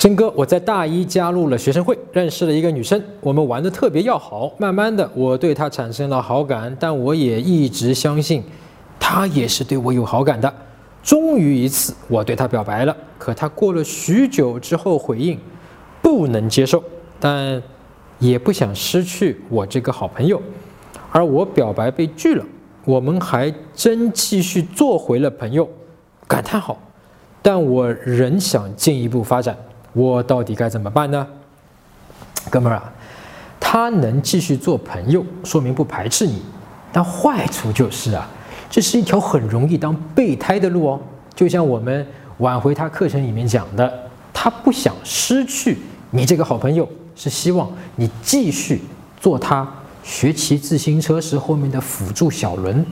真哥，我在大一加入了学生会，认识了一个女生，我们玩的特别要好。慢慢的，我对她产生了好感，但我也一直相信，她也是对我有好感的。终于一次，我对她表白了，可她过了许久之后回应，不能接受，但也不想失去我这个好朋友。而我表白被拒了，我们还真继续做回了朋友，感叹号。但我仍想进一步发展。我到底该怎么办呢，哥们儿啊？他能继续做朋友，说明不排斥你，但坏处就是啊，这是一条很容易当备胎的路哦。就像我们挽回他课程里面讲的，他不想失去你这个好朋友，是希望你继续做他学骑自行车时后面的辅助小轮。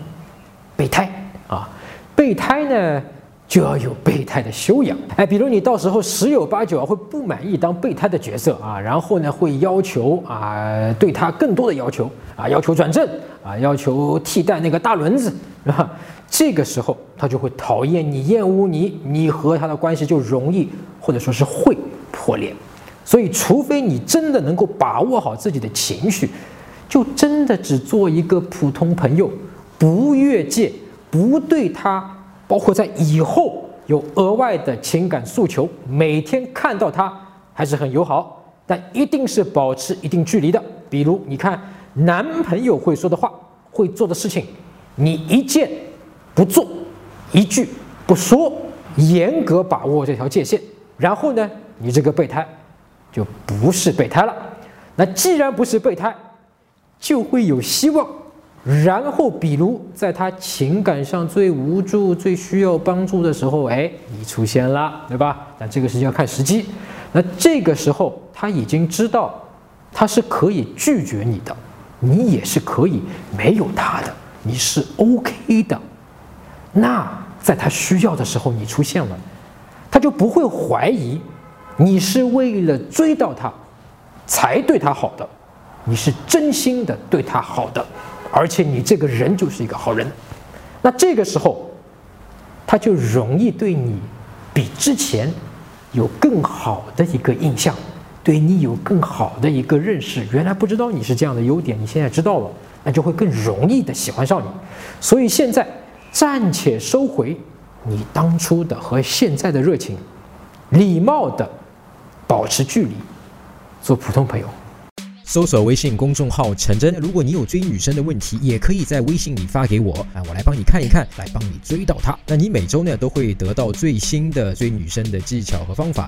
备胎啊，备胎呢？就要有备胎的修养，哎，比如你到时候十有八九会不满意当备胎的角色啊，然后呢会要求啊对他更多的要求啊，要求转正啊，要求替代那个大轮子，是吧？这个时候他就会讨厌你、厌恶你，你和他的关系就容易或者说是会破裂。所以，除非你真的能够把握好自己的情绪，就真的只做一个普通朋友，不越界，不对他。包括在以后有额外的情感诉求，每天看到他还是很友好，但一定是保持一定距离的。比如，你看男朋友会说的话、会做的事情，你一件不做，一句不说，严格把握这条界限。然后呢，你这个备胎就不是备胎了。那既然不是备胎，就会有希望。然后，比如在他情感上最无助、最需要帮助的时候，哎，你出现了，对吧？那这个是要看时机。那这个时候，他已经知道他是可以拒绝你的，你也是可以没有他的，你是 OK 的。那在他需要的时候，你出现了，他就不会怀疑你是为了追到他才对他好的，你是真心的对他好的。而且你这个人就是一个好人，那这个时候，他就容易对你比之前有更好的一个印象，对你有更好的一个认识。原来不知道你是这样的优点，你现在知道了，那就会更容易的喜欢上你。所以现在暂且收回你当初的和现在的热情，礼貌的保持距离，做普通朋友。搜索微信公众号“陈真”，如果你有追女生的问题，也可以在微信里发给我啊，我来帮你看一看，来帮你追到她。那你每周呢都会得到最新的追女生的技巧和方法。